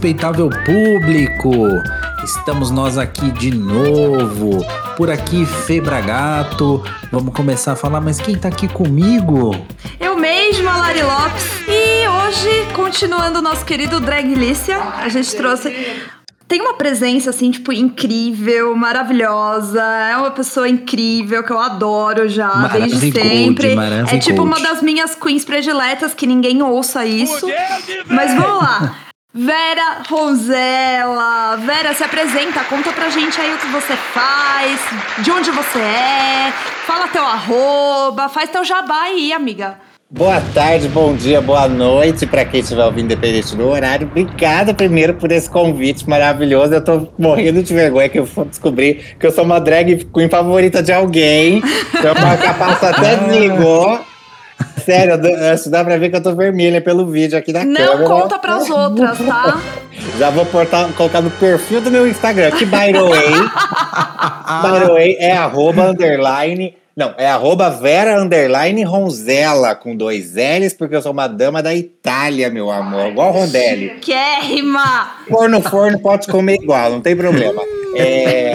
respeitável público! Estamos nós aqui de novo. Por aqui, Febragato. Vamos começar a falar, mas quem tá aqui comigo? Eu mesma, Lari Lopes. E hoje, continuando o nosso querido Draglícia, a gente trouxe tem uma presença, assim, tipo, incrível, maravilhosa. É uma pessoa incrível que eu adoro já, Mara desde sempre. é tipo uma das minhas queens prediletas, que ninguém ouça isso. Mas vamos lá. Vera Rosella. Vera, se apresenta, conta pra gente aí o que você faz, de onde você é, fala teu arroba, faz teu jabá aí, amiga. Boa tarde, bom dia, boa noite para quem estiver ouvindo, independente do horário. Obrigada primeiro por esse convite maravilhoso. Eu tô morrendo de vergonha que eu descobri que eu sou uma drag queen favorita de alguém. Meu capaço até desligou. Sério, dá pra ver que eu tô vermelha pelo vídeo aqui da Não câmera. Não conta pras outras, tá? Já vou portar, colocar no perfil do meu Instagram, que by the way, by the way é arroba underline não, é arroba Vera Underline Ronzella, com dois L's, porque eu sou uma dama da Itália, meu amor. Igual Rondelli. Quérrima! Forno, forno, pode comer igual, não tem problema. É...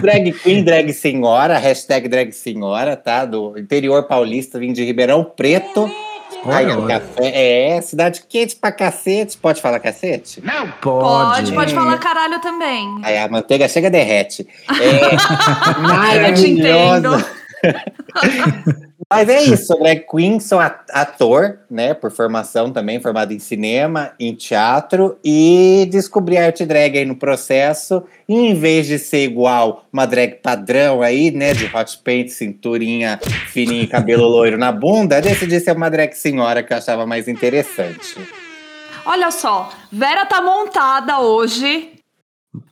drag Queen, drag senhora, hashtag drag senhora, tá? Do interior paulista, vim de Ribeirão Preto. Ai, o café. É, cidade quente pra cacete. Pode falar cacete? Não, pode. Pode, pode falar caralho também. Aí a manteiga chega derrete. É maravilhosa. Mas é isso, drag queen, sou ator, né, por formação também, formado em cinema, em teatro, e descobri arte drag aí no processo, e em vez de ser igual uma drag padrão aí, né, de hot paint, cinturinha fininha e cabelo loiro na bunda, decidi ser uma drag senhora que eu achava mais interessante. Olha só, Vera tá montada hoje,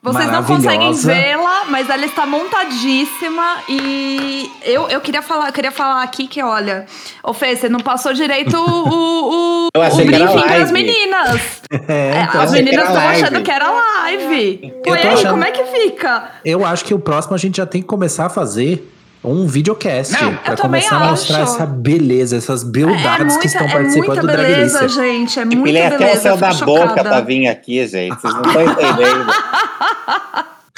vocês não conseguem vê-la, mas ela está montadíssima e eu, eu queria falar, eu queria falar aqui que olha, ô Fê, você não passou direito o, o, o briefing para as meninas. É, então, as meninas estão achando que era live. E aí, achando... como é que fica? Eu acho que o próximo a gente já tem que começar a fazer um videocast para começar a mostrar essa beleza, essas beldades é muita, que estão é participando do Drag beleza, gente, é muita beleza. até o céu da chocada. boca pra vir aqui, gente. Vocês não estão entendendo.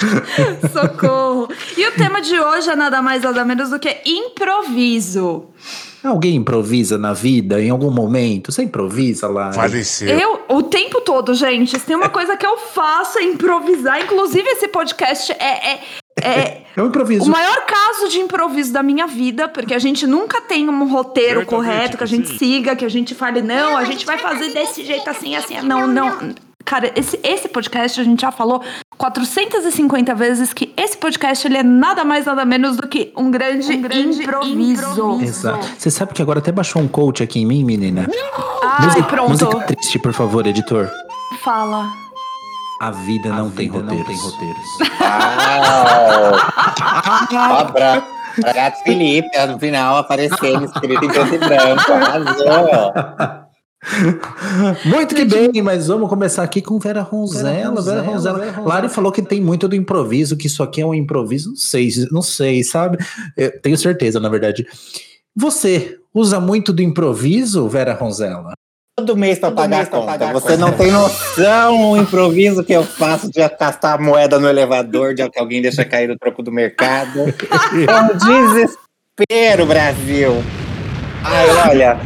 Socorro. E o tema de hoje é nada mais nada menos do que improviso. Alguém improvisa na vida em algum momento? Você improvisa lá? Faleceu. Eu, o tempo todo, gente. Se tem uma coisa que eu faço é improvisar. Inclusive, esse podcast é, é, é eu improviso. O maior caso de improviso da minha vida, porque a gente nunca tem um roteiro correto que a gente siga, que a gente fale, não, a gente vai fazer desse jeito assim, assim. Não, não. Cara, esse, esse podcast a gente já falou 450 vezes que esse podcast ele é nada mais nada menos do que um grande, um grande improviso. improviso. Exato. Você sabe que agora até baixou um coach aqui em mim, menina? Ai, música, pronto. Música triste, por favor, editor. Fala. A vida não, A tem, vida roteiros. não tem roteiros. Pra, pra Gato Felipe, no final aparecendo escrito em preto e branco. Arrasou! Muito que bem, mas vamos começar aqui com Vera Ronzella. Vera Ronzella. Vera Ronzella. Lari falou que tem muito do improviso, que isso aqui é um improviso. Não sei, não sei, sabe? Eu tenho certeza, na verdade. Você usa muito do improviso, Vera Ronzella? Todo mês para pagar mês a conta. Pagar Você não tem noção o improviso que eu faço de gastar moeda no elevador, de que alguém deixa cair o troco do mercado. É um desespero, Brasil. Ai, olha.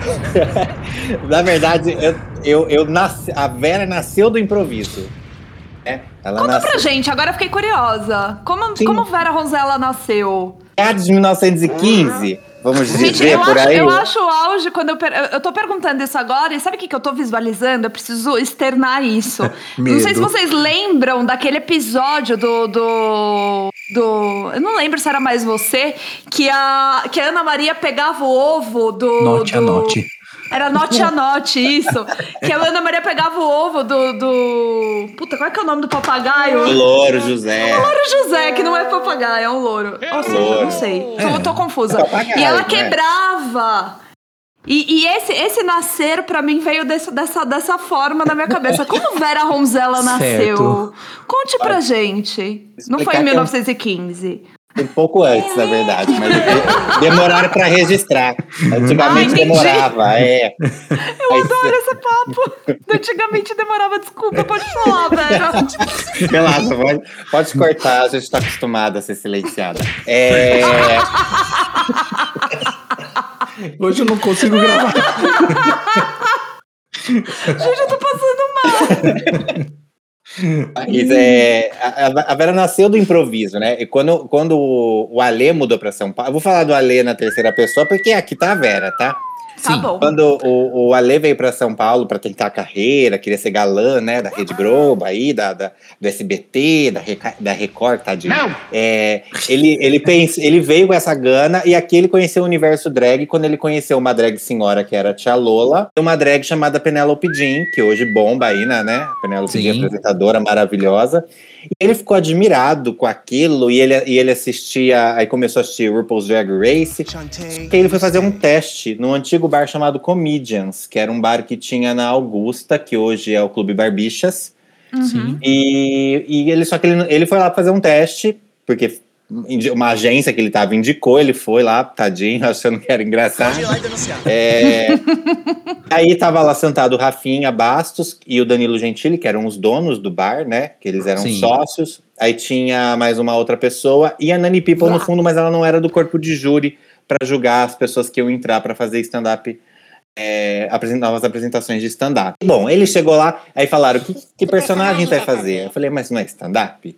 Na verdade, eu, eu, eu nasci, a Vera nasceu do improviso. É, ela Conta nasceu... pra gente, agora eu fiquei curiosa. Como, como Vera Rosella nasceu? É de 1915. Vamos dizer Gente, por acho, aí. Eu acho o auge quando eu, eu tô perguntando isso agora, e sabe o que, que eu tô visualizando? Eu preciso externar isso. não sei se vocês lembram daquele episódio do, do. do. Eu não lembro se era mais você, que a, que a Ana Maria pegava o ovo do. Note do, a note. Era note a note, isso. que a Ana Maria pegava o ovo do, do. Puta, qual é que é o nome do papagaio? O louro José. O louro José, que não é papagaio, é um louro. Ou seja, louro. não sei. É. Tô, tô confusa. É e ela né? quebrava. E, e, esse, esse nascer, para mim, veio desse, dessa, dessa forma na minha cabeça. Como Vera Ronzella nasceu? Conte pra gente. Não foi em 1915. Um pouco antes, na verdade, mas demoraram para registrar. Antigamente Ai, demorava, é. Eu Aí, adoro esse papo. Antigamente demorava, desculpa, pode falar, velho. Relaxa, pode, pode cortar, a gente está acostumada a ser silenciada. É. Hoje eu não consigo gravar. Gente, eu tô passando mal. Mas é, a, a, Vera nasceu do improviso, né? E quando, quando o Alê mudou para São Paulo, eu vou falar do Alê na terceira pessoa, porque aqui tá a Vera, tá? Tá Sim. bom. Quando o, o Ale veio para São Paulo para tentar a carreira, queria ser galã, né, da Rede Globo aí, da, da do SBT, da, da Record, tadinho. Não. É, ele, ele, pensa, ele veio com essa gana e aqui ele conheceu o universo drag quando ele conheceu uma drag senhora que era a Tia Lola, e uma drag chamada Penelope Jean, que hoje bomba aí, né, né? Penelope Jean, apresentadora maravilhosa. Ele ficou admirado com aquilo e ele, e ele assistia, aí começou a assistir RuPaul's Drag Race. E ele foi fazer um teste no antigo bar chamado Comedians, que era um bar que tinha na Augusta, que hoje é o Clube Barbixas. Uhum. E, e ele só que ele, ele foi lá fazer um teste, porque uma agência que ele estava indicou, ele foi lá, tadinho, achando que era engraçado. É, aí tava lá sentado o Rafinha Bastos e o Danilo Gentili, que eram os donos do bar, né? Que eles eram Sim. sócios. Aí tinha mais uma outra pessoa e a Nani People no fundo, mas ela não era do corpo de júri para julgar as pessoas que iam entrar para fazer stand-up. É, novas apresentações de stand-up. Bom, ele chegou lá, aí falaram: que, que personagem vai fazer? Eu falei, mas não é stand-up?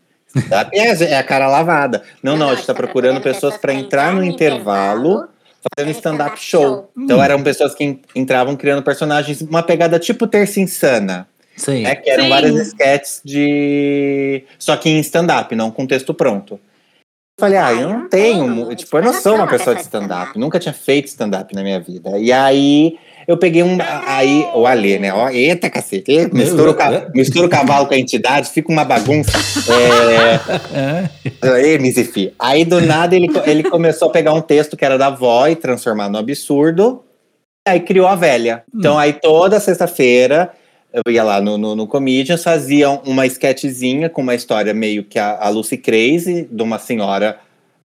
É, é a cara lavada. Não, não, a gente está procurando pessoas para entrar no intervalo fazendo stand-up show. Então eram pessoas que entravam criando personagens, uma pegada tipo Terça Insana. Sim. Né, que eram Sim. várias sketches de. Só que em stand-up, não com texto pronto. Eu falei, ah, eu não tenho. Tipo, eu não sou uma pessoa de stand-up. Nunca tinha feito stand-up na minha vida. E aí eu peguei um. Aí, o Alê, né? Ó, eita, cacete. Mistura, o, mistura o cavalo com a entidade, fica uma bagunça. É. Aí, Mizifi. Aí, do nada, ele, ele começou a pegar um texto que era da avó e transformar no absurdo. Aí criou a velha. Então, aí toda sexta-feira eu ia lá no, no, no Comedians, faziam uma sketchzinha com uma história meio que a, a Lucy Crazy, de uma senhora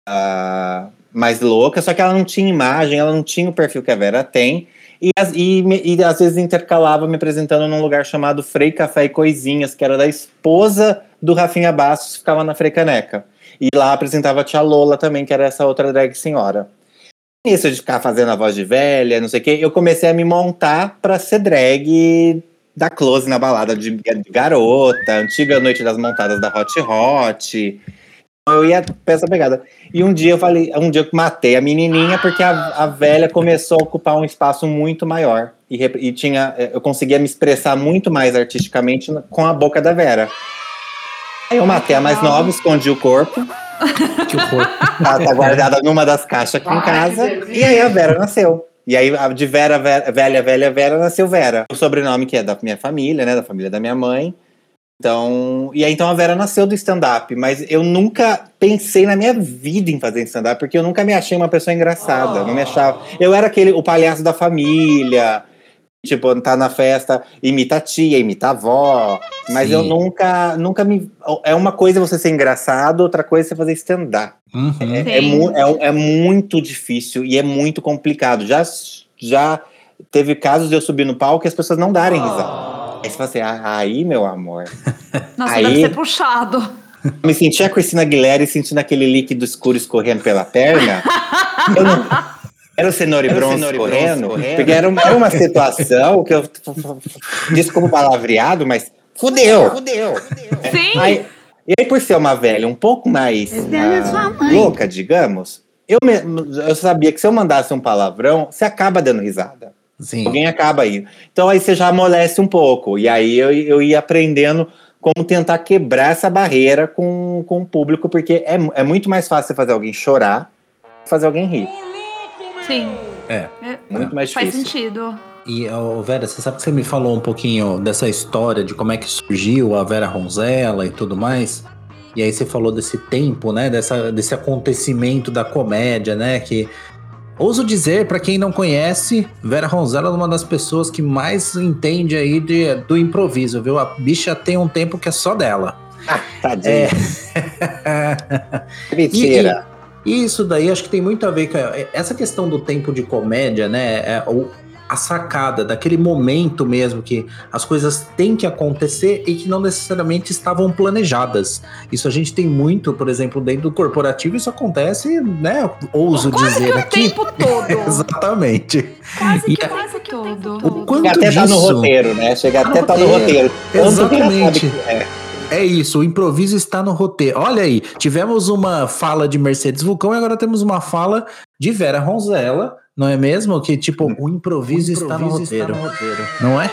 uh, mais louca, só que ela não tinha imagem, ela não tinha o perfil que a Vera tem. E, e, e, às vezes intercalava me apresentando num lugar chamado Frei Café e Coisinhas, que era da esposa do Rafinha Bastos, que ficava na Freicaneca. E lá apresentava a Tia Lola também, que era essa outra drag senhora. Isso de ficar fazendo a voz de velha, não sei o quê, eu comecei a me montar para ser drag da close na balada de garota, antiga noite das montadas da Hot Hot eu ia pra essa pegada. E um dia eu falei, um dia eu matei a menininha porque a, a velha começou a ocupar um espaço muito maior. E, e tinha, eh, eu conseguia me expressar muito mais artisticamente com a boca da Vera. Aí eu matei a mais nova, escondi o corpo. Que o corpo. Tá, tá guardada numa das caixas aqui em casa. E aí a Vera nasceu. E aí, de Vera, Vera, velha, velha, Vera, nasceu Vera. O sobrenome que é da minha família, né? Da família da minha mãe. Então, e aí então a Vera nasceu do stand-up, mas eu nunca pensei na minha vida em fazer stand-up, porque eu nunca me achei uma pessoa engraçada, oh. não me achava. Eu era aquele, o palhaço da família, tipo, tá na festa, imita a tia, imita a avó, mas Sim. eu nunca, nunca me. É uma coisa você ser engraçado, outra coisa é você fazer stand-up. Uhum. É, é, mu é, é muito difícil e é muito complicado. Já, já teve casos de eu subir no palco e as pessoas não darem risada. Aí você fala assim, ah, aí, meu amor. Nossa, aí, deve ser puxado. Me senti a Cristina Aguilera e sentindo aquele líquido escuro escorrendo pela perna. eu não, era o cenoura e bronze correndo, correndo, porque era uma, era uma situação que eu. Desculpa o palavreado, mas fudeu. Fudeu. Sim. Aí, e aí, por ser uma velha um pouco mais uh, louca, digamos, eu, me, eu sabia que se eu mandasse um palavrão, você acaba dando risada. Sim. Alguém acaba aí. Então aí você já amolece um pouco. E aí eu, eu ia aprendendo como tentar quebrar essa barreira com, com o público, porque é, é muito mais fácil você fazer alguém chorar fazer alguém rir. Sim. É. é muito mais difícil. Faz sentido. E, oh, Vera, você sabe que você me falou um pouquinho dessa história de como é que surgiu a Vera Ronzella e tudo mais? E aí você falou desse tempo, né? Dessa, desse acontecimento da comédia, né? Que Ouso dizer, para quem não conhece, Vera Ronzella é uma das pessoas que mais entende aí de, do improviso, viu? A bicha tem um tempo que é só dela. Ah, tadinha. É... Mentira. E isso daí acho que tem muito a ver com essa questão do tempo de comédia, né? É, o, a sacada daquele momento mesmo que as coisas têm que acontecer e que não necessariamente estavam planejadas. Isso a gente tem muito, por exemplo, dentro do corporativo, isso acontece, né? Ouso Quase dizer que aqui. o tempo todo. Exatamente. Quase que E o tempo todo. O quanto Chega até disso... tá no roteiro, né? Chega Tá até no tá no roteiro. Exatamente. é. É isso, o improviso está no roteiro. Olha aí, tivemos uma fala de Mercedes Vulcão e agora temos uma fala de Vera Ronzella, não é mesmo? Que tipo, o improviso, está, no roteiro, não é?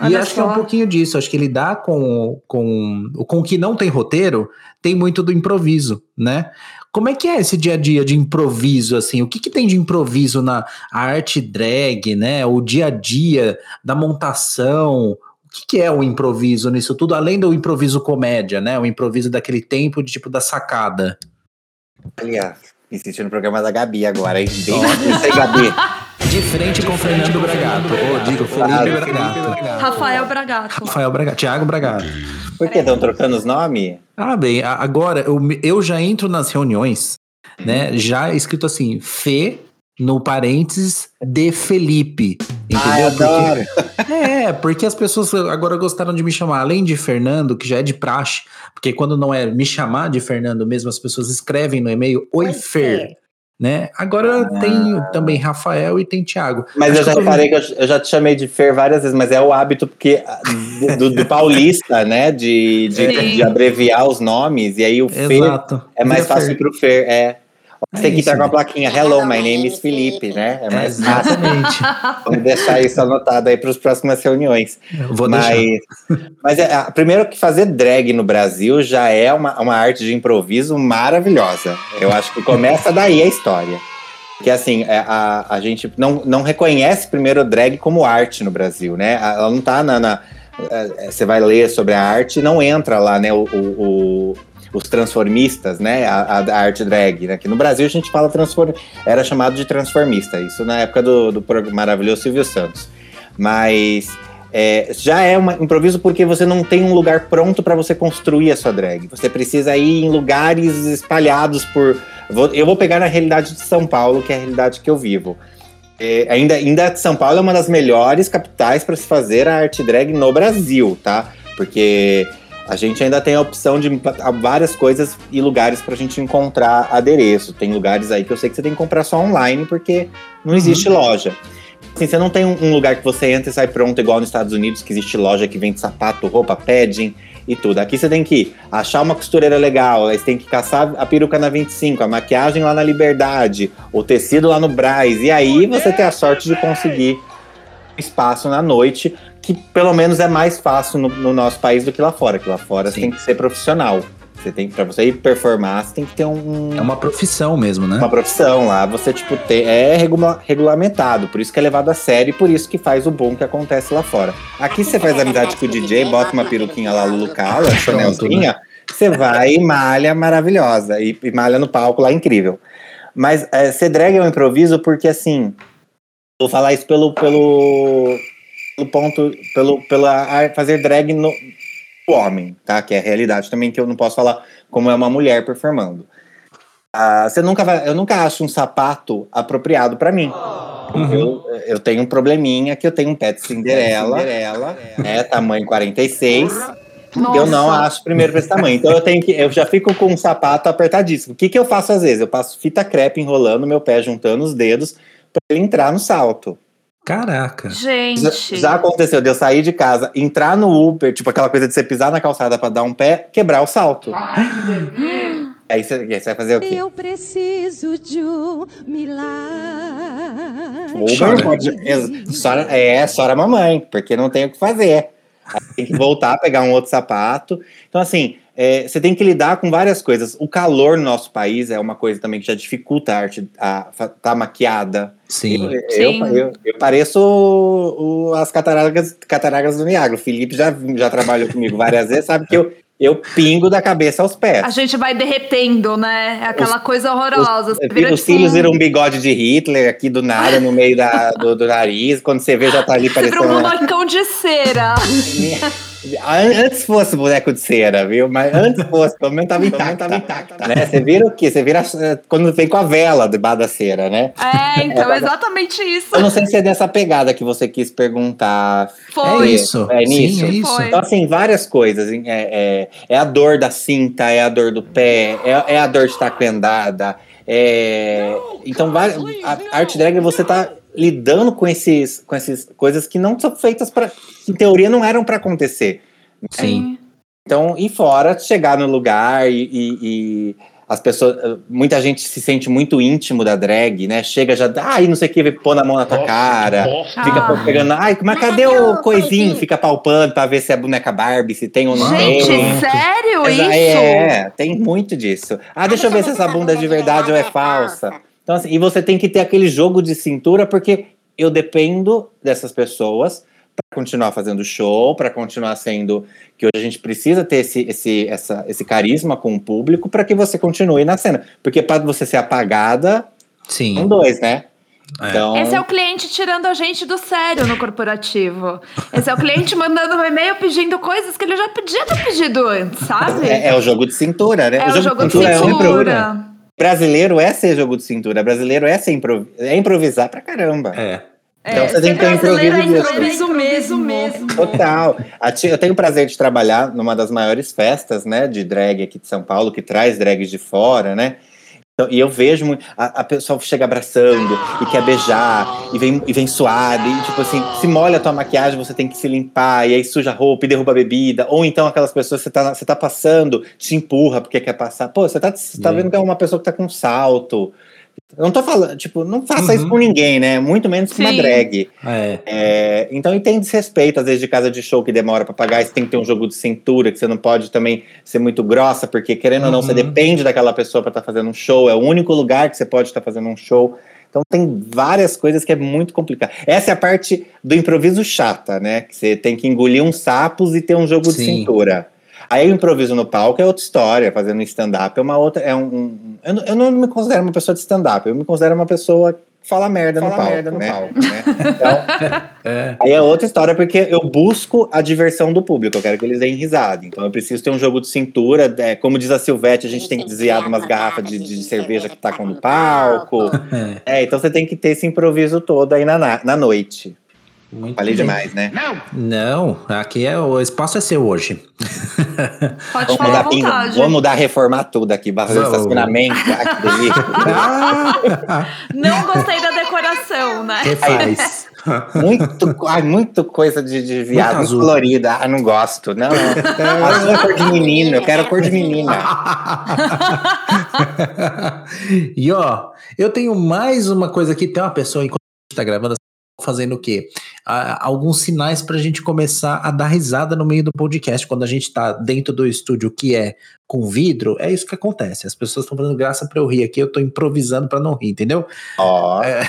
E Olha acho que é um só. pouquinho disso. Acho que lidar com, com, com o que não tem roteiro tem muito do improviso, né? Como é que é esse dia a dia de improviso, assim? O que, que tem de improviso na arte drag, né? O dia a dia da montação. O que, que é o improviso nisso tudo? Além do improviso comédia, né? O improviso daquele tempo de tipo da sacada. Olha, me senti no programa da Gabi agora, hein? Bem isso aí, Gabi. De frente com Fernando Bragato. Ou digo, Felipe Ah, Bragato. Rafael Bragato. Rafael Bragato. Thiago Bragato. Por que estão trocando os nomes? Ah, bem, agora eu, eu já entro nas reuniões, né? Já escrito assim, Fê, no parênteses, de Felipe. Ai, Entendeu? adoro. Porque, é, porque as pessoas agora gostaram de me chamar, além de Fernando, que já é de praxe, porque quando não é me chamar de Fernando mesmo, as pessoas escrevem no e-mail Oi, Fer. Né? Agora tem também Rafael e tem Thiago. Mas Acho eu já que eu reparei que eu, eu já te chamei de Fer várias vezes, mas é o hábito porque ah, do, do paulista, né? De, de, de abreviar os nomes, e aí o Fer Exato. é mais Vira fácil Fer. pro Fer. É. Você É tem que estar isso, com a plaquinha Hello, my name is Felipe, né? É É, mais fácil. exatamente. Vamos deixar isso anotado aí para as próximas reuniões. Vou mas deixar. mas é, a- primeiro que fazer drag no Brasil já é uma, uma arte de improviso maravilhosa. Eu acho que começa daí a história. Que assim, é, a, a gente não, não reconhece primeiro drag como arte no Brasil, né? Ela não tá na. na- é, Você vai ler sobre a arte, não entra lá, né? O- o- os transformistas, né? A, a- a arte drag. Né? Que no Brasil a gente fala transform, era chamado de transformista, isso na época do, do maravilhoso Silvio Santos. Mas é, já é um improviso porque você não tem um lugar pronto para você construir a sua drag. Você precisa ir em lugares espalhados por. eu vou pegar na realidade de São Paulo, que é a realidade que eu vivo. É, ainda, ainda São Paulo é uma das melhores capitais para se fazer a arte drag no Brasil, tá? Porque a gente ainda tem a opção de várias coisas e lugares para a gente encontrar adereço. Tem lugares aí que eu sei que você tem que comprar só online porque não existe loja. Assim, você não tem um, um lugar que você entra e sai pronto, igual nos Estados Unidos, que existe loja que vende sapato, roupa, padding e tudo. Aqui você tem que achar uma costureira legal, aí você tem que caçar a peruca na 25, a maquiagem lá na Liberdade, o tecido lá no Braz. E aí você tem a sorte de conseguir espaço na noite, que pelo menos é mais fácil no, no nosso país do que lá fora, que lá fora você tem que ser profissional. Você tem para você ir performar, você tem que ter um, É uma profissão mesmo, né? uma profissão lá, você tipo ter, é regula- regulamentado, por isso que é levado a sério e por isso que faz o bom que acontece lá fora. Aqui você faz amizade com o DJ, bota uma peruquinha lá Lulu Cala, Chanelzinha, você vai e malha maravilhosa e, e malha no palco lá incrível. Mas é, ser drag é um improviso porque assim, vou falar isso pelo pelo, pelo ponto pelo pela fazer drag no homem, tá? Que é a realidade também que eu não posso falar como é uma mulher performando. Ah, você nunca vai, eu nunca acho um sapato apropriado pra mim. Eu, eu tenho um probleminha que eu tenho um pé de Cinderela, é tamanho 46. Eu não Nossa. acho primeiro pra esse tamanho. Então eu tenho que eu já fico com um sapato apertadíssimo. O que que eu faço às vezes? Eu passo fita crepe enrolando meu pé juntando os dedos pra ele entrar no salto. Caraca. Gente. Já, já aconteceu de eu sair de casa, entrar no Uber, tipo aquela coisa de você pisar na calçada pra dar um pé, quebrar o salto. Aí você, aí você vai fazer o quê? Eu preciso de um milagre. Uber Chora. pode. Sora, é, sora mamãe, porque não tem o que fazer. Aí tem que voltar, pegar um outro sapato. Então, assim, é, você tem que lidar com várias coisas. O calor no nosso país é uma coisa também que já dificulta a arte, a fa- tá maquiada. Sim. Eu, Sim. eu, eu, eu pareço o- o- as cataratas, cataratas do Niagara. O Felipe já, já trabalhou comigo várias vezes, sabe que eu, eu pingo da cabeça aos pés. A gente vai derretendo, né? É Aquela coisa horrorosa. Os, vira, os tipo, cílios viram um bigode de Hitler aqui do nada, no meio da, do, do nariz. Quando você vê, já tá ali Você vira parecendo. um bonecão de cera. Antes fosse boneco de cera, viu? Mas antes fosse, pelo menos tava intacto. Tava intacto né? Você vira o quê? Você vira quando vem com a vela debaixo da cera, né? É, então, é, exatamente isso. Eu não sei se é dessa pegada que você quis perguntar. Foi. É isso. É nisso. Sim, é isso. Então, assim, várias coisas. É, é, é, a dor da cinta, é a dor do pé, é, é a dor de estar vendada. É... Então, a arte drag você tá lidando com esses, com essas coisas que não são feitas para, em teoria, não eram para acontecer. Sim. Então, e fora chegar no lugar e, e, e, as pessoas, muita gente se sente muito íntimo da drag, né? Chega já, ai, não sei o que, pôr na mão na tua cara, fica ah. pegando, ai, mas cadê o coisinho? Fica palpando pra ver se é boneca Barbie, se tem ou não gente, tem. Gente, sério isso? É, tem muito disso. Ah, deixa eu ver se essa bunda é de verdade ou é falsa. Então, assim, e você tem que ter aquele jogo de cintura, porque eu dependo dessas pessoas para continuar fazendo show, para continuar sendo que hoje a gente precisa ter esse, esse, essa, esse carisma com o público para que você continue na cena. Porque para você ser apagada, Sim. são dois, né? É. Então... Esse é o cliente tirando a gente do sério no corporativo. Esse é o cliente mandando um e-mail pedindo coisas que ele já podia ter pedido antes, sabe? É, é o jogo de cintura, né? É o jogo, o jogo de cintura. De cintura. É Brasileiro é ser jogo de cintura. Brasileiro é, ser improv... é improvisar pra caramba. É. Então é, você tem que ter improviso, é improviso mesmo, mesmo. Total. Eu tenho o prazer de trabalhar numa das maiores festas, né, de drag aqui de São Paulo, que traz drags de fora, né? Então, e eu vejo muito, a, a pessoa chega abraçando e quer beijar, e vem, e vem suado, e tipo assim, se molha a tua maquiagem, você tem que se limpar, e aí suja a roupa e derruba a bebida. Ou então aquelas pessoas, você tá, você tá passando, te empurra porque quer passar. Pô, você tá, você tá vendo que é uma pessoa que tá com salto. Eu não tô falando, tipo, não faça uhum. isso com ninguém, né? Muito menos com uma drag. É. É, então, e tem desrespeito, às vezes, de casa de show que demora para pagar. Você tem que ter um jogo de cintura, que você não pode também ser muito grossa, porque, querendo uhum. ou não, você uhum. depende daquela pessoa para estar tá fazendo um show. É o único lugar que você pode estar tá fazendo um show. Então tem várias coisas que é muito complicado. Essa é a parte do improviso chata, né? Que você tem que engolir uns sapos e ter um jogo Sim. de cintura. Aí o improviso no palco é outra história, fazendo stand-up é uma outra. É um, um eu, não, eu, não me considero uma pessoa de stand-up, eu me considero uma pessoa que fala merda fala no palco. Merda no né? palco né? Então, é. aí é outra história, porque eu busco a diversão do público, eu quero que eles deem risada. Então eu preciso ter um jogo de cintura. É, como diz a Silvete, a gente tem que desviar de umas garrafas de, de cerveja que tacam no palco. É, então você tem que ter esse improviso todo aí na, na noite. Muito Falei bem. demais, né? Não! Não, aqui é o espaço é seu hoje. Pode vamos falar mudar, vontade. Vamos mudar, reformar tudo aqui, barra de estacionamento. Não gostei da decoração, né? Refaz. Muito, ai, muito coisa de, de viado muito colorida. Ah, não gosto. Não, não. não é cor de menino, eu quero cor de menina. e ó, eu tenho mais uma coisa aqui. Tem uma pessoa enquanto a gente tá gravando fazendo o quê? Ah, alguns sinais para a gente começar a dar risada no meio do podcast. Quando a gente está dentro do estúdio que é com vidro, é isso que acontece. As pessoas estão fazendo graça para eu rir aqui, eu estou improvisando para não rir, entendeu? Oh. É,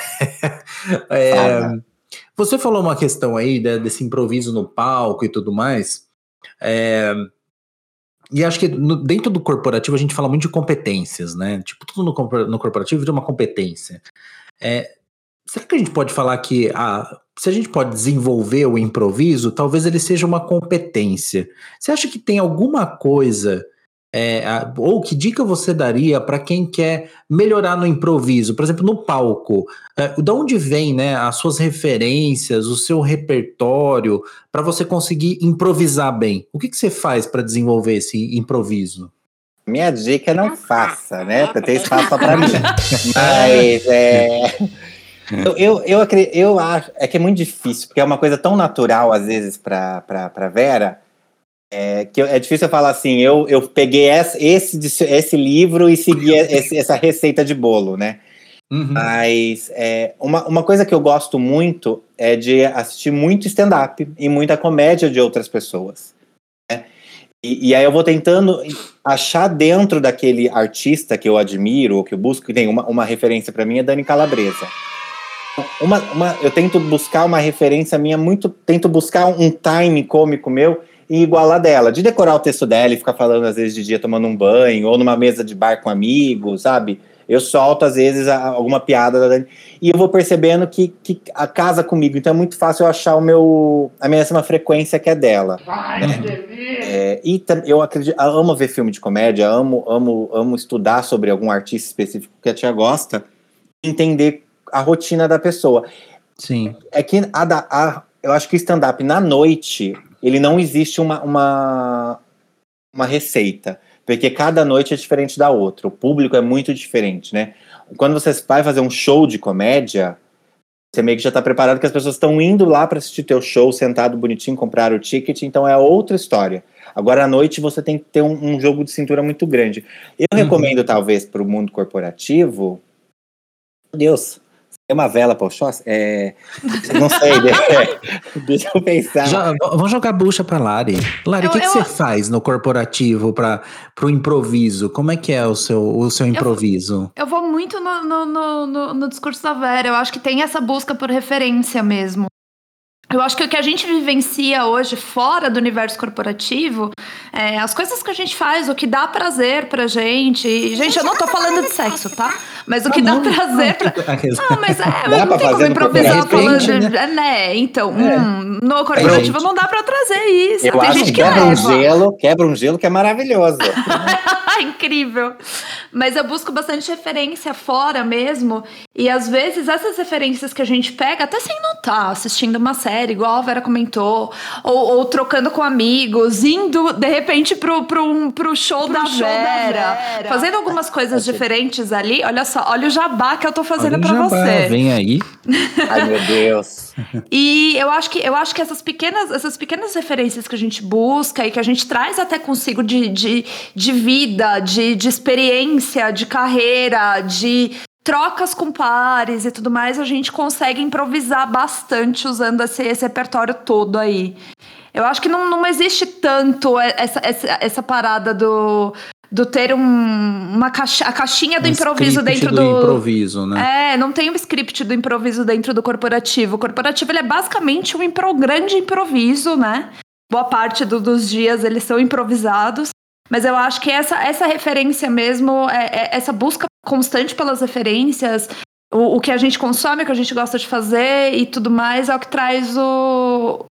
é, você falou uma questão aí né, desse improviso no palco e tudo mais. É, e acho que no, dentro do corporativo a gente fala muito de competências, né? Tipo, tudo no, no corporativo de uma competência. É, Será que a gente pode falar que a, se a gente pode desenvolver o improviso, talvez ele seja uma competência? Você acha que tem alguma coisa, é, a, ou que dica você daria para quem quer melhorar no improviso? Por exemplo, no palco, é, de onde vem né, as suas referências, o seu repertório, para você conseguir improvisar bem? O que, que você faz para desenvolver esse improviso? Minha dica é não faça, né? Porque tem espaço para mim. Mas é. Eu, eu, eu, eu, acho. É que é muito difícil, porque é uma coisa tão natural, às vezes, para pra Vera, é, que é difícil eu falar assim. Eu, eu peguei esse, esse, esse livro e segui esse, essa receita de bolo, né? Uhum. Mas é, uma, uma coisa que eu gosto muito é de assistir muito stand-up e muita comédia de outras pessoas. Né? E, e, aí eu vou tentando achar dentro daquele artista que eu admiro, ou que eu busco, que tem uma, uma referência para mim, é Dani Calabresa. Uma, uma, eu tento buscar uma referência minha muito. Tento buscar um time cômico meu e igualar dela. De decorar o texto dela e ficar falando, às vezes, de dia tomando um banho, ou numa mesa de bar com amigos, sabe? Eu solto, às vezes, alguma piada da Dani, e eu vou percebendo que, que a casa comigo. Então é muito fácil eu achar o meu, a mesma frequência que é dela. Ai, né? é, e eu acredito, eu amo ver filme de comédia, amo, amo, amo estudar sobre algum artista específico que a tia gosta, entender a rotina da pessoa. Sim. É que a, a, eu acho que o stand-up na noite, ele não existe uma, uma, uma receita. Porque cada noite é diferente da outra. O público é muito diferente, né? Quando você vai fazer um show de comédia, você meio que já está preparado que as pessoas estão indo lá para assistir teu show, sentado bonitinho, comprar o ticket, então é outra história. Agora à noite você tem que ter um, um jogo de cintura muito grande. Eu uhum. recomendo, talvez, para o mundo corporativo. Deus, é uma vela o É, não sei, é, deixa eu pensar. Já, vamos jogar bucha para Lari. Lari, o que, que você faz no corporativo para o improviso? Como é que é o seu, o seu improviso? Eu, eu vou muito no, no, no, no discurso da Vera. Eu acho que tem essa busca por referência mesmo. Eu acho que o que a gente vivencia hoje fora do universo corporativo, é, as coisas que a gente faz, o que dá prazer pra gente. E, gente, eu não tô falando de sexo, tá? Mas o que dá prazer pra. Não, mas é, dá não tem como improvisar falando. Né? né? Então, é. hum, no corporativo não dá pra trazer isso. Eu tem acho gente que quebra leva. um gelo, quebra um gelo que é maravilhoso. Incrível. Mas eu busco bastante referência fora mesmo. E às vezes essas referências que a gente pega, até sem notar, assistindo uma série, igual a Vera comentou, ou, ou trocando com amigos, indo de repente pro, pro, pro show, pro da, show Vera, da, Vera, fazendo algumas coisas diferentes ali. Olha só, olha o jabá que eu tô fazendo para você. Vem aí. Ai, meu Deus. E eu acho que eu acho que essas pequenas, essas pequenas referências que a gente busca e que a gente traz até consigo de, de, de vida, de, de experiência, de carreira, de trocas com pares e tudo mais, a gente consegue improvisar bastante usando esse, esse repertório todo aí. Eu acho que não, não existe tanto essa, essa, essa parada do, do ter um, uma caixa, a caixinha do um improviso dentro do, do improviso, né? É, não tem um script do improviso dentro do corporativo. O corporativo ele é basicamente um impro, grande improviso, né? Boa parte do, dos dias eles são improvisados. Mas eu acho que essa, essa referência mesmo, é, é essa busca constante pelas referências, o, o, que a gente consome, o que a gente gosta de fazer e tudo mais, é o que traz o.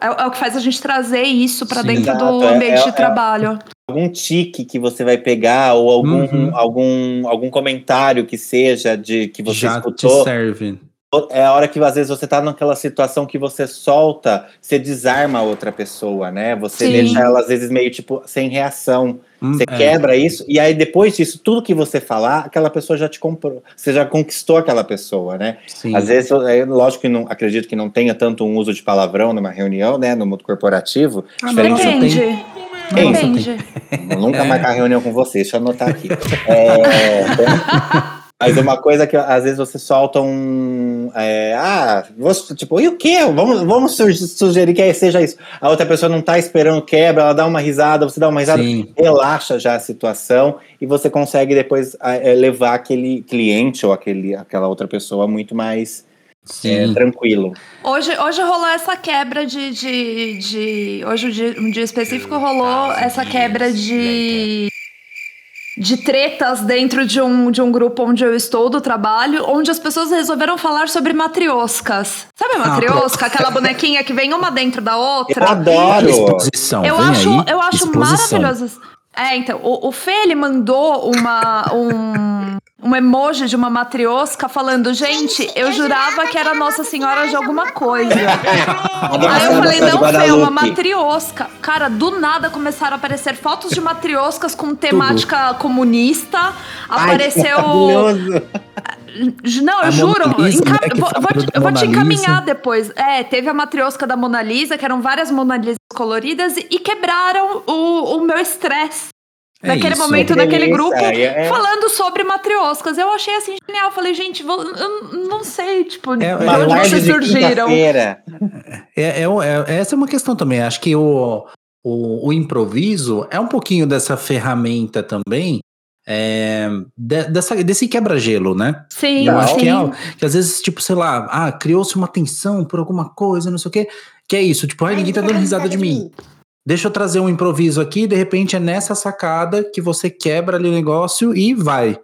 É, é o que faz a gente trazer isso para dentro exato. do é, ambiente é, de trabalho. algum tique que você vai pegar, ou algum, uhum. algum, algum comentário que seja de que você Já escutou. Te serve é a hora que às vezes você tá naquela situação que você solta, você desarma a outra pessoa, né? Você Sim. deixa ela às vezes meio tipo sem reação. Hum, você é. quebra isso e aí depois disso, tudo que você falar, aquela pessoa já te comprou, você já conquistou aquela pessoa, né? Sim. Às vezes, é, lógico que não acredito que não tenha tanto um uso de palavrão numa reunião, né, no mundo corporativo. Ah, depende. Depende. Nunca é. marcar reunião com você, deixa eu anotar aqui. É, Mas uma coisa que às vezes você solta um. É, ah, você, tipo, e o quê? Vamos, vamos sugerir que seja isso. A outra pessoa não tá esperando quebra, ela dá uma risada, você dá uma risada, Sim. relaxa já a situação e você consegue depois é, levar aquele cliente ou aquele, aquela outra pessoa muito mais. É, tranquilo. Hoje, hoje rolou essa quebra de. de, de hoje, um dia, um dia específico, rolou essa quebra de de tretas dentro de um, de um grupo onde eu estou do trabalho, onde as pessoas resolveram falar sobre matrioscas. Sabe a ah, matriosca? Ah, aquela bonequinha que vem uma dentro da outra? Eu adoro! Exposição, eu acho, aí. eu acho maravilhoso. É, então, o, o Fê, ele mandou uma, um, um emoji de uma matriosca falando, gente, eu jurava que era Nossa Senhora de alguma coisa. Aí eu falei, não, Fê, é uma matriosca. Cara, do nada começaram a aparecer fotos de matrioscas com temática Tudo. comunista. Apareceu. Não, eu juro. Encam... Né, vou, vou, vou te encaminhar depois. É, teve a matriosca da Mona Lisa, que eram várias Mona Lisas coloridas, e, e quebraram o, o meu estresse. É naquele isso. momento, Delícia, naquele grupo, é, é. falando sobre matrioscas. Eu achei assim genial. Falei, gente, vou, eu não sei, tipo, é, de onde vocês surgiram. É, é, essa é uma questão também. Acho que o, o, o improviso é um pouquinho dessa ferramenta também é, de, dessa, desse quebra-gelo, né? Sim, Eu acho sim. que, é, que às vezes, tipo, sei lá, ah, criou-se uma tensão por alguma coisa, não sei o quê. Que é isso, tipo, ai, ninguém tá dando risada de mim. Deixa eu trazer um improviso aqui, de repente é nessa sacada que você quebra ali o negócio e vai.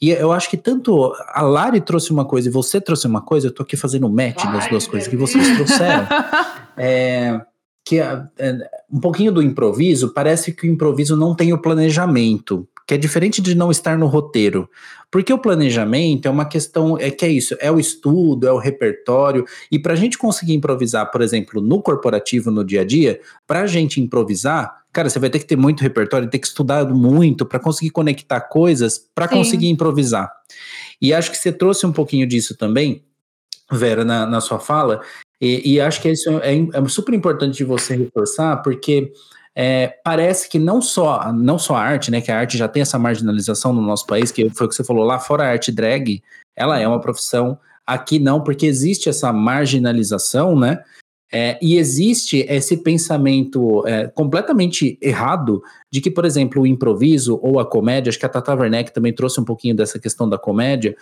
E eu acho que tanto a Lari trouxe uma coisa e você trouxe uma coisa, eu tô aqui fazendo match das duas coisas que vocês trouxeram. é, que é, um pouquinho do improviso, parece que o improviso não tem o planejamento, que é diferente de não estar no roteiro. Porque o planejamento é uma questão, é que é isso, é o estudo, é o repertório, e para a gente conseguir improvisar, por exemplo, no corporativo, no dia a dia, para a gente improvisar, cara, você vai ter que ter muito repertório, ter que estudar muito para conseguir conectar coisas, para conseguir improvisar. E acho que você trouxe um pouquinho disso também, Vera, na, na sua fala, e, e acho que isso é, é, super importante de você reforçar, porque é, parece que não só, não só a arte, né, que a arte já tem essa marginalização no nosso país, que foi o que você falou lá fora, a arte drag, ela é uma profissão, aqui não, porque existe essa marginalização, né, é, e existe esse pensamento é, completamente errado de que, por exemplo, o improviso ou a comédia, acho que a Tata Werneck também trouxe um pouquinho dessa questão da comédia,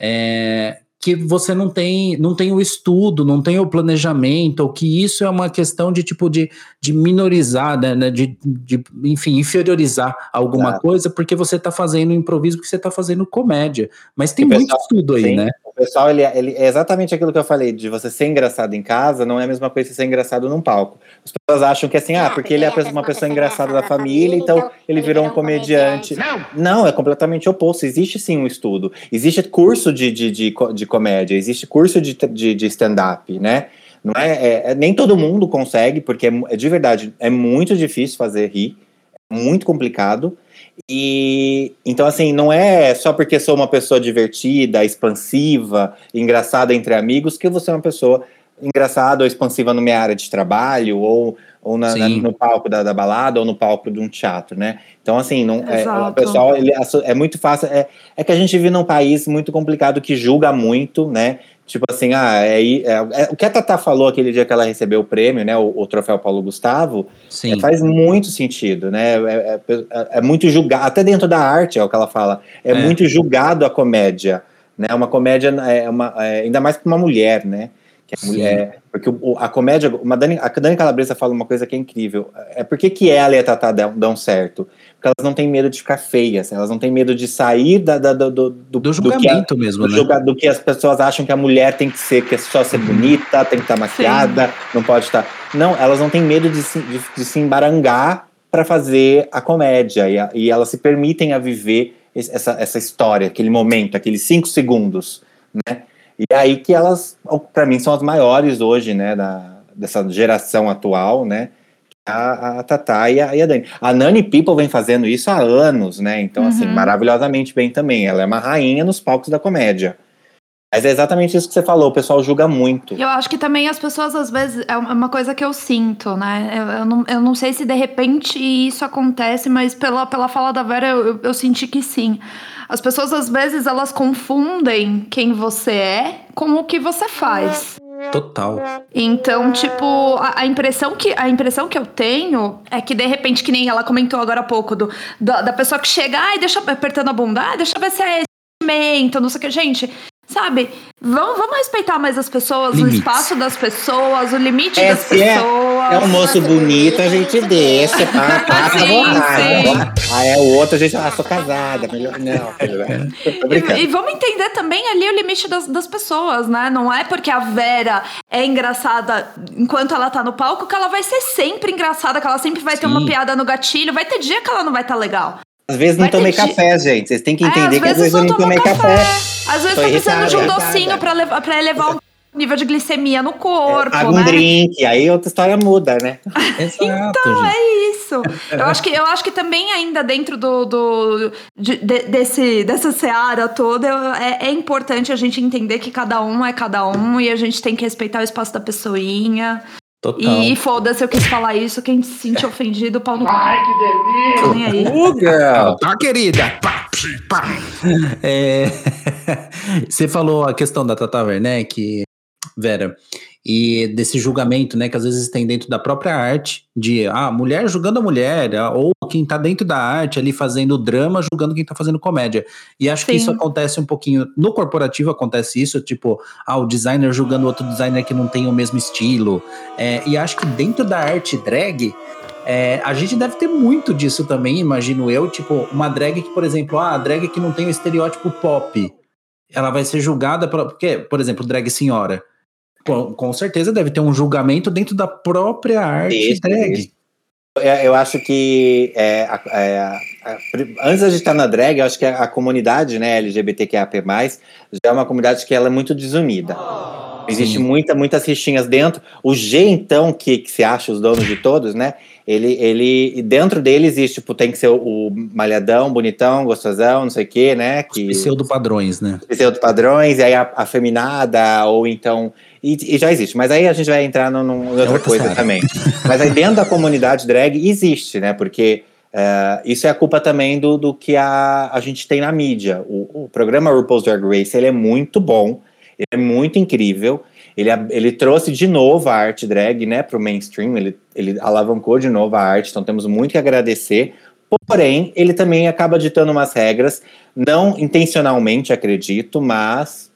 é, que você não tem, não tem o estudo, não tem o planejamento, ou que isso é uma questão de tipo de, de minorizar, né, né de, de, enfim, inferiorizar alguma coisa, porque você está fazendo improviso, porque você está fazendo comédia. Mas tem muito estudo aí, sim, né? O pessoal, ele, ele, é exatamente aquilo que eu falei, de você ser engraçado em casa, não é a mesma coisa que ser engraçado num palco. As pessoas acham que assim, ah, porque ele é uma pessoa engraçada da família, então ele virou um comediante. Não, não é completamente oposto. Existe sim um estudo. Existe curso de, de, de, de comédia, existe curso de, de, de stand-up, né? Não é, é, é, nem todo mundo consegue, porque é, é, de verdade, é muito difícil fazer rir, é muito complicado. E então, assim, não é só porque sou uma pessoa divertida, expansiva, engraçada entre amigos, que você é uma pessoa engraçada ou expansiva na minha área de trabalho, ou, ou na, na, no palco da, da, balada, ou no palco de um teatro, né? Então, assim, não, é, o pessoal ele, é muito fácil. É, é que a gente vive num país muito complicado que julga muito, né? Tipo assim, ah, é, é, é, o que a Tata falou aquele dia que ela recebeu o prêmio, né, o, o troféu Paulo Gustavo, é, faz muito sentido, né, é, é, é, muito julgado, até dentro da arte é o que ela fala, é, muito julgado a comédia, né, uma comédia, é uma, ainda mais para uma mulher, né, que é mulher, porque o, a comédia, uma Dani, a Dani Calabresa fala uma coisa que é incrível, é por que que ela e a Tata dão, dão certo? porque elas não têm medo de ficar feias, elas não têm medo de sair da, da, do, do, do, julgamento do que, mesmo, do, né? do que as pessoas acham que a mulher tem que ser, que é só ser bonita, tem que estar maquiada, Sim. não pode estar. Não, elas não têm medo de se, de, de se embarangar para fazer a comédia e, a, e, elas se permitem a viver essa, essa história, aquele momento, aqueles cinco segundos, né? E é aí que elas, para mim, são as maiores hoje, né, da, dessa geração atual, né? a, a Tatá e a, e a, Dani. A Nani People vem fazendo isso há anos, né? Então, assim, uhum. assim, maravilhosamente bem também. Ela é uma rainha nos palcos da comédia. Mas é exatamente isso que você falou, o pessoal julga muito. Eu acho que também as pessoas, às vezes, é uma coisa que eu sinto, né? Eu, eu, não, eu não sei se de repente isso acontece, mas pela, pela fala da Vera, eu, eu, eu senti que sim. As pessoas, às vezes, elas confundem quem você é com o que você faz. Total. Então, tipo, a, a, impressão que, a impressão que eu tenho é que, de repente, que nem ela comentou agora há pouco, do, da, da pessoa que chega, ai, deixa apertando a bunda, ah, deixa ver se é esse não sei o que. Gente, Sabe? Vamos, vamos respeitar mais as pessoas, Limites. o espaço das pessoas, o limite das pessoas. É, é um moço bonito, a gente deixa, pá, passa vontade. Aí é o outro, a gente, ah, sou casada, melhor não. e, e, vamos entender também ali o limite das, das pessoas, né? Não é porque a Vera é engraçada enquanto ela tá no palco que ela vai ser sempre engraçada, que ela sempre vai Sim. ter uma piada no gatilho. Vai ter dia que ela não vai estar tá legal. Às vezes não tomei café, gente. Vocês têm que é, entender é, que às vezes eu não tomei café. café. Às vezes Tô tá precisando de um docinho pra, levar, pra elevar o nível de glicemia no corpo. É, um né? drink, aí outra história muda, né? então, é isso. Eu acho, que, eu acho que também ainda dentro do, do de, desse, dessa seara toda, é, é importante a gente entender que cada um é cada um e a gente tem que respeitar o espaço da pessoinha. Total. E foda-se, eu quis falar isso. Quem se sente ofendido, pau no cu. Ai, que delícia! Nem aí. Uh, girl. Tá, querida. Pá, pá. É... Você falou a questão da Tata Werneck, Vera e desse julgamento, né, que às vezes tem dentro da própria arte, de ah, mulher julgando a mulher, ah, ou quem tá dentro da arte ali fazendo drama, julgando quem tá fazendo comédia. E acho Sim. que isso acontece um pouquinho, no corporativo acontece isso, tipo, ah, o designer julgando outro designer que não tem o mesmo estilo. É, e acho que dentro da arte drag, É, a gente deve ter muito disso também, imagino eu. Tipo, uma drag que, por exemplo, ah, a drag que não tem o estereótipo pop, ela vai ser julgada pela. Porque, por exemplo, drag senhora. Com, com certeza deve ter um julgamento dentro da própria arte drag. Eu, acho que é, a- é, a- a- antes de estar na drag, eu acho que a, a comunidade né, LGBTQIAP+, já é uma comunidade que ela é muito desunida. Existe Sim. muita, muitas rixinhas dentro. O G, então, que, que se acha os donos de todos, né? Ele, ele dentro dele existe, tipo, tem que ser o, o malhadão, bonitão, gostosão, não sei o quê, né? Que, Pseudo-padrões, né? pseudo padrões, e aí a, afeminada, ou então. E, e já existe, mas aí a gente vai entrar num, num- em outra outra coisa seara. também. Mas aí dentro da comunidade drag existe, né? Porque é, isso é a culpa também do, do que a, a gente tem na mídia. O, o programa RuPaul's Drag Race ele é muito bom, ele é muito incrível. Ele, ele trouxe de novo a arte drag né, para o mainstream, ele, ele alavancou de novo a arte, então temos muito que agradecer. Porém, ele também acaba ditando umas regras, não intencionalmente, acredito, mas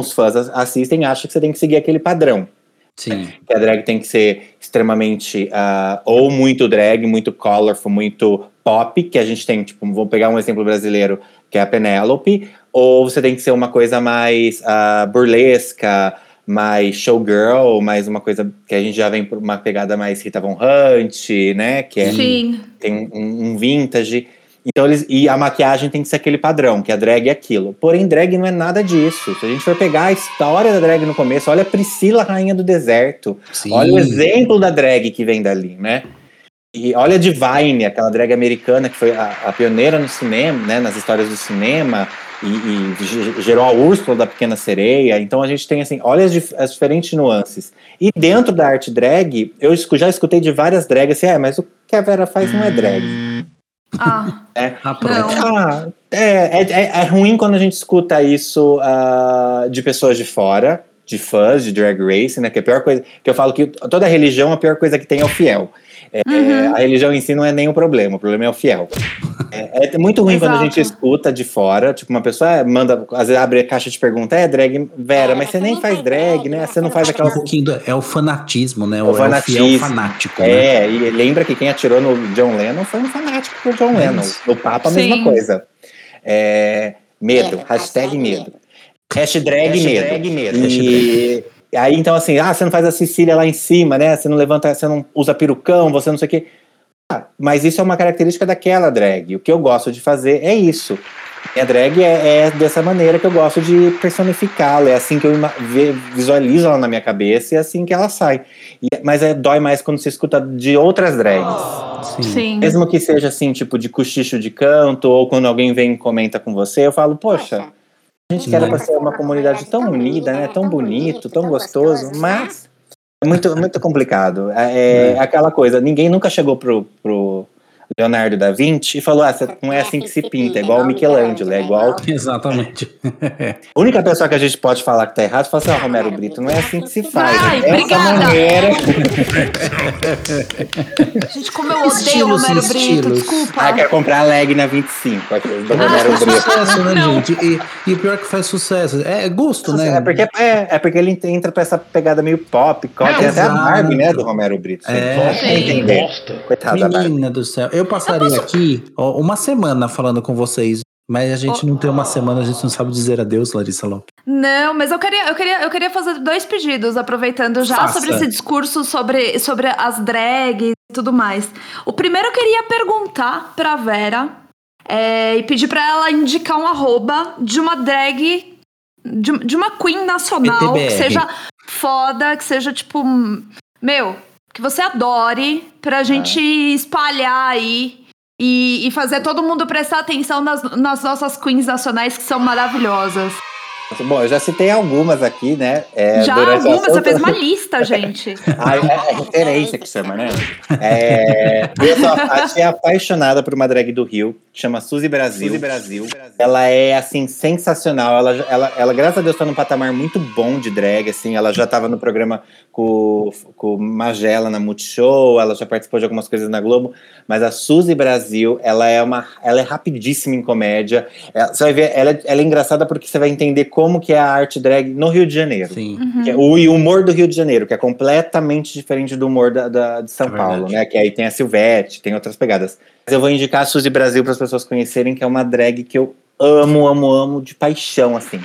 os fãs as- assistem, acham que você tem que seguir aquele padrão. Sim. Que a drag tem que ser extremamente ah, ou muito drag, muito colorful, muito pop, que a gente tem, tipo, vou pegar um exemplo brasileiro, que é a Penélope, ou você tem que ser uma coisa mais ah, burlesca, mais showgirl, mais uma coisa que a gente já vem por uma pegada mais Rita Von Hunt, né? Que é Sim. tem um, um vintage. Então eles e a maquiagem tem que ser aquele padrão, que a drag é aquilo. Porém, drag não é nada disso. Se a gente for pegar a história da drag no começo, olha a Priscila, rainha do deserto. Sim. Olha o exemplo da drag que vem dali, né? E olha a Divine, aquela drag americana que foi a, a pioneira no cinema, né? Nas histórias do cinema e, e ge- gerou a Úrsula da Pequena Sereia. Então a gente tem assim, olha as, dif- as diferentes nuances. E dentro da arte drag, eu já escutei de várias drags assim, é, mas o que a Vera faz não é drag. Ah. Não. Ah, é, é, é- é ruim quando a gente escuta isso ah, de pessoas de fora, de fãs de Drag Race, né? Que é a pior coisa. Que eu falo que toda religião, a pior coisa que tem é o fiel. É, Uhum. A religião em si não é nem o problema, o problema é o fiel. É, é muito ruim quando a Exato. gente escuta de fora, tipo, uma pessoa manda, às vezes abre a caixa e te pergunta, é drag, Vera, mas você nem faz drag, né? Você não faz aquela. Um pouquinho do- é o fanatismo, né? O O, é o fiel fanatismo. fanático, né? É, e lembra que quem atirou no John Lennon foi um fanático por John É Lennon. isso. O Papa, a mesma coisa. É, medo, hashtag medo. Hashtag medo. E aí, então, assim, ah, você não faz a Sicília lá em cima, né? Você não levanta, você não usa perucão, você não sei o quê. Ah, mas isso é uma característica daquela drag. O que eu gosto de fazer é isso. Minha drag é, é dessa maneira que eu gosto de personificá-la. É assim que eu visualizo ela na minha cabeça e é assim que ela sai. E- mas é, dói mais quando você escuta de outras drags. Sim. sim. Mesmo que seja assim, tipo, de cochicho de canto, ou quando alguém vem e comenta com você, eu falo, poxa, gente quer pra ser uma comunidade tão unida, né? Tão bonito, tão gostoso, mas é muito, muito complicado. É, é aquela coisa, ninguém nunca chegou pro, pro Leonardo da Vinci e falou, ah, não é assim que se pinta, é igual o Michelangelo, é igual. Exatamente. A única pessoa que a gente pode falar que tá errado, fala assim, ah, Romero Brito, não é assim que se faz. Ai, é dessa obrigada. maneira. Gente, como eu odeio o Estilos, Romero Brito, estilos. desculpa. Ah, quer comprar a leg na 25, aquele do Romero Faz Brito. sucesso, né, Não. gente? E, e o pior que faz sucesso. É gosto, né? É porque, é, é porque ele entra pra essa pegada meio pop, pop. Tem até a. Barbie, né, do Romero Brito. Você É. Sim. entender. Coitada da Barbie. Menina do céu. Eu passaria aqui ó, uma semana falando com vocês. Mas a gente não tem uma semana, a gente não sabe dizer adeus, Larissa Lopes. Não, mas eu queria, eu queria, eu queria fazer dois pedidos, aproveitando já Faça. sobre esse discurso sobre, sobre as drags e tudo mais. O primeiro eu queria perguntar pra Vera é, e pedir pra ela indicar um arroba de uma drag, de, de uma queen nacional, que seja foda, que seja tipo. hum, Meu, que você adore, pra gente espalhar aí. E, e fazer todo mundo prestar atenção nas, nas nossas queens nacionais que são maravilhosas. Bom, eu já citei algumas aqui, né? é, Já algumas, você fez uma lista, gente. Ah, é, é referência que chama, né? É, eu sou a- a- apaixonada por uma drag do Rio, que chama Suzy Brasil. Suzy Brasil. Ela é, assim, sensacional. Ela, ela, ela, graças a Deus, tá num patamar muito bom de drag, assim. Ela já tava no programa com, com Magela na Multishow, ela já participou de algumas coisas na Globo, mas a Suzy Brasil, ela é uma, ela é rapidíssima em comédia. Ela, você vai ver, ela, é, ela é engraçada porque você vai entender como que é a arte drag no Rio de Janeiro. Sim. Uhum. É, o, e o humor do Rio de Janeiro, que é completamente diferente do humor da, da de São É Paulo, né? Que aí tem a Silvete, tem outras pegadas. Mas eu vou indicar a Suzy Brasil para as pessoas conhecerem, que é uma drag que eu amo, amo, amo de paixão, assim.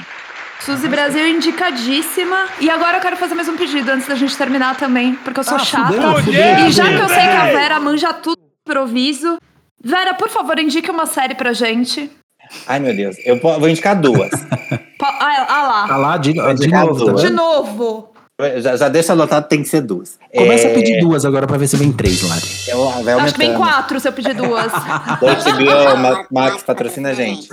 Suzy Brasil indicadíssima. E agora eu quero fazer mais um pedido antes da gente terminar também, porque eu sou Ah, chata. fudeu, fudeu, e já que eu sei que a Vera manja tudo improviso. Vera, por favor, indique uma série pra gente. Ai, meu Deus. Eu vou indicar duas. Ah, ah lá. Ah lá, de, de novo, tá De vendo? novo. já, já deixa anotado, tem que ser duas. Começa É, a pedir duas agora pra ver se vem três, Lari. eu- vai Acho que vem quatro se eu pedir duas. Ma- Max patrocina a gente.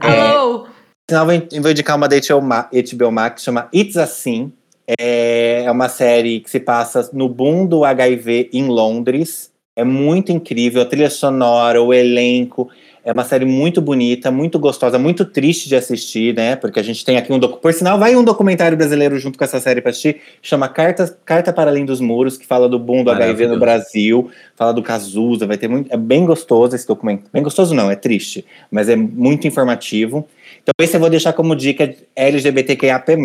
Alô? Senão eu vou, eu vou indicar uma da HBO, Ma- HBO Max, chama It's Assim. É uma série que se passa no boom do HIV em Londres. É muito incrível, a trilha sonora, o elenco. É uma série muito bonita, muito gostosa, muito triste de assistir, né? Porque a gente tem aqui um docu... Por sinal, vai um documentário brasileiro junto com essa série pra assistir, chama Carta, Carta para Além dos Muros, que fala do boom do HIV no. Brasil, fala do Cazuza, vai ter muito. É bem gostoso esse documento. Bem gostoso não, é triste, mas é muito informativo. Então, esse eu vou deixar como dica LGBTQIAP+.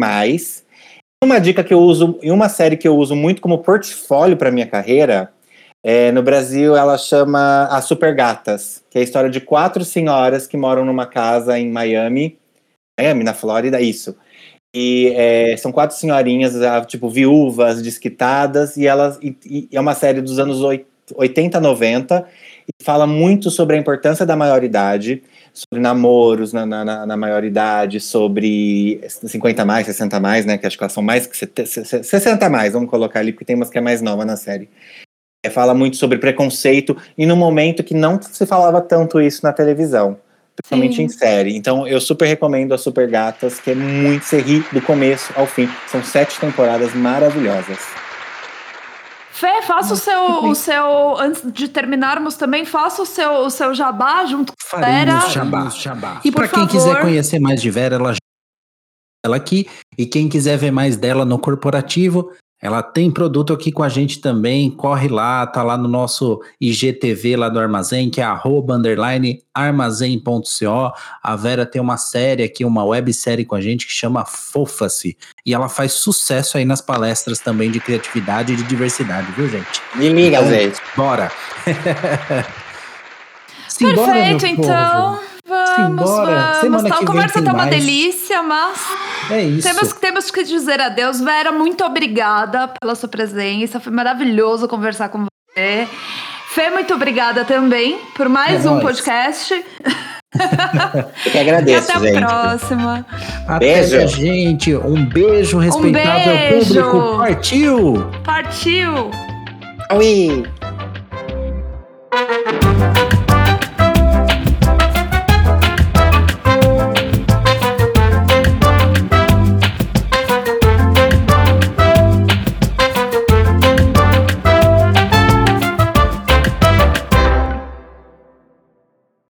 Uma dica que eu uso, e uma série que eu uso muito como portfólio para minha carreira, é, no Brasil ela chama As Super Gatas, que é a história de quatro senhoras que moram numa casa em Miami, Miami, na Flórida, isso. E é, são quatro senhorinhas, ah, tipo, viúvas, desquitadas, e elas e, e é uma série dos anos oit- 80, 90, e fala muito sobre a importância da maioridade, sobre namoros na, na, na- maioridade, sobre 50 a mais, 60 a mais, né? Que acho que elas são mais que 70, 60 a mais, vamos colocar ali, porque tem umas que é mais nova na série. É, fala muito sobre preconceito, e no momento que não se falava tanto isso na televisão. Principalmente Sim. em série. Então, eu super recomendo a Super Gatas, que é muito. Ri do começo ao fim. São sete temporadas maravilhosas. Fê, faça o seu, o seu. Antes de terminarmos também, faça o seu, o seu jabá junto com a Vera. Jabá, jabá. E por pra quem favor- quiser conhecer mais de Vera, ela ela aqui. E quem quiser ver mais dela no corporativo, ela tem produto aqui com a gente também. Corre lá, tá lá no nosso IGTV lá do Armazém, que é arroba underline armazém.co. A Vera tem uma série aqui, uma websérie com a gente que chama Fofa-se. E ela faz sucesso aí nas palestras também de criatividade e de diversidade, viu, gente? Me liga, Então, gente. Bora! Simbora, Perfeito, então. povo. Vamos, Simbora. vamos. Semana a vem conversa tá uma mais. delícia, mas É isso. temos, temos que dizer adeus. Vera, muito obrigada pela sua presença. Foi maravilhoso conversar com você. Fê, muito obrigada também por mais É um nóis. podcast. Eu que agradeço, até a gente. próxima. Até Beijo. a gente. Um beijo, respeitável beijo. público. Partiu! Partiu! Ui.